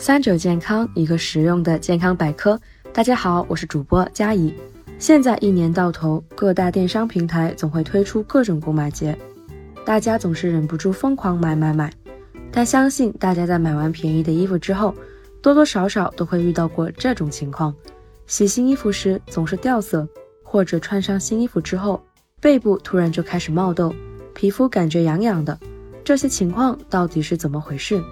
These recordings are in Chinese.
三九健康，一个实用的健康百科。大家好，我是主播佳怡。现在一年到头，各大电商平台总会推出各种购买节，大家总是忍不住疯狂买买买。但相信大家在买完便宜的衣服之后，多多少少都会遇到过这种情况：洗新衣服时总是掉色，或者穿上新衣服之后，背部突然就开始冒痘，皮肤感觉痒痒的。这些情况到底是怎么回事？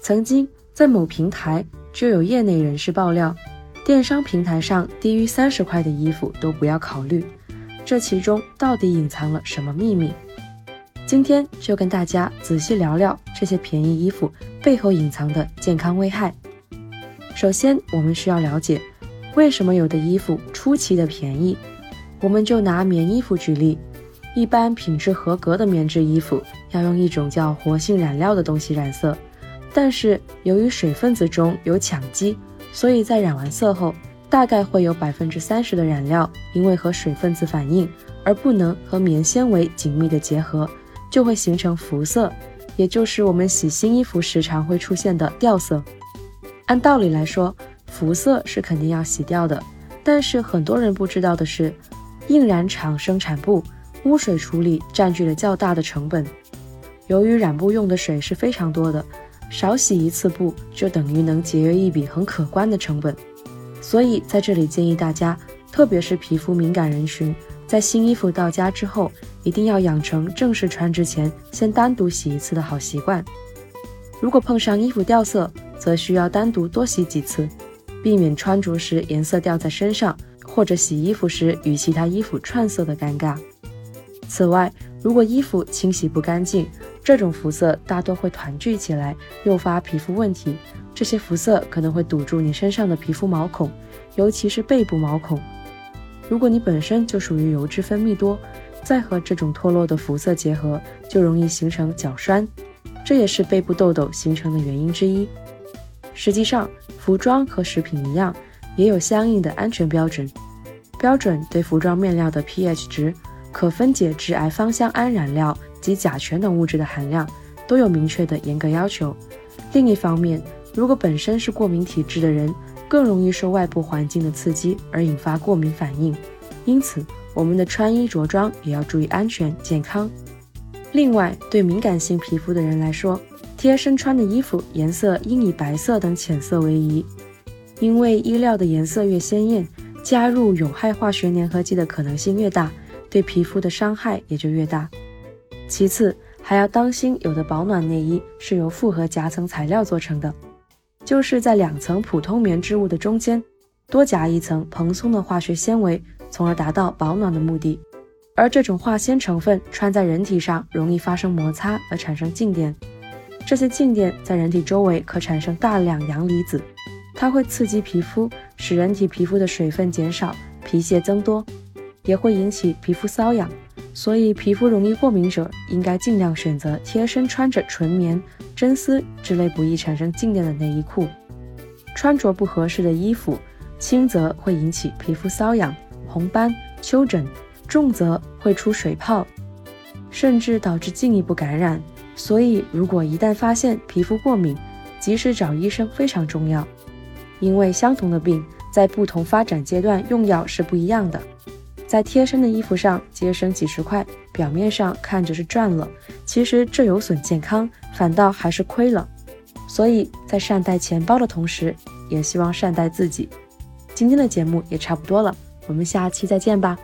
曾经。在某平台就有业内人士爆料，电商平台上低于三十块的衣服都不要考虑，这其中到底隐藏了什么秘密？今天就跟大家仔细聊聊这些便宜衣服背后隐藏的健康危害。首先，我们需要了解为什么有的衣服出奇的便宜。我们就拿棉衣服举例，一般品质合格的棉质衣服要用一种叫活性染料的东西染色。但是由于水分子中有羟基，所以在染完色后，大概会有百分之三十的染料因为和水分子反应而不能和棉纤维紧密的结合，就会形成浮色，也就是我们洗新衣服时常会出现的掉色。按道理来说，浮色是肯定要洗掉的，但是很多人不知道的是，印染厂生产布污水处理占据了较大的成本，由于染布用的水是非常多的。少洗一次布就等于能节约一笔很可观的成本，所以在这里建议大家，特别是皮肤敏感人群，在新衣服到家之后，一定要养成正式穿之前先单独洗一次的好习惯。如果碰上衣服掉色，则需要单独多洗几次，避免穿着时颜色掉在身上，或者洗衣服时与其他衣服串色的尴尬。此外，如果衣服清洗不干净，这种肤色大多会团聚起来，诱发皮肤问题。这些肤色可能会堵住你身上的皮肤毛孔，尤其是背部毛孔。如果你本身就属于油脂分泌多，再和这种脱落的肤色结合，就容易形成角栓，这也是背部痘痘形成的原因之一。实际上，服装和食品一样，也有相应的安全标准。标准对服装面料的 pH 值、可分解致癌芳香胺染料。及甲醛等物质的含量都有明确的严格要求。另一方面，如果本身是过敏体质的人，更容易受外部环境的刺激而引发过敏反应。因此，我们的穿衣着装也要注意安全健康。另外，对敏感性皮肤的人来说，贴身穿的衣服颜色应以白色等浅色为宜，因为衣料的颜色越鲜艳，加入有害化学粘合剂的可能性越大，对皮肤的伤害也就越大。其次，还要当心，有的保暖内衣是由复合夹层材料做成的，就是在两层普通棉织物的中间多夹一层蓬松的化学纤维，从而达到保暖的目的。而这种化纤成分穿在人体上容易发生摩擦而产生静电，这些静电在人体周围可产生大量阳离子，它会刺激皮肤，使人体皮肤的水分减少，皮屑增多，也会引起皮肤瘙痒。所以，皮肤容易过敏者应该尽量选择贴身穿着纯棉、真丝之类不易产生静电的内衣裤。穿着不合适的衣服，轻则会引起皮肤瘙痒、红斑、丘疹，重则会出水泡，甚至导致进一步感染。所以，如果一旦发现皮肤过敏，及时找医生非常重要。因为相同的病在不同发展阶段用药是不一样的。在贴身的衣服上节省几十块，表面上看着是赚了，其实这有损健康，反倒还是亏了。所以在善待钱包的同时，也希望善待自己。今天的节目也差不多了，我们下期再见吧。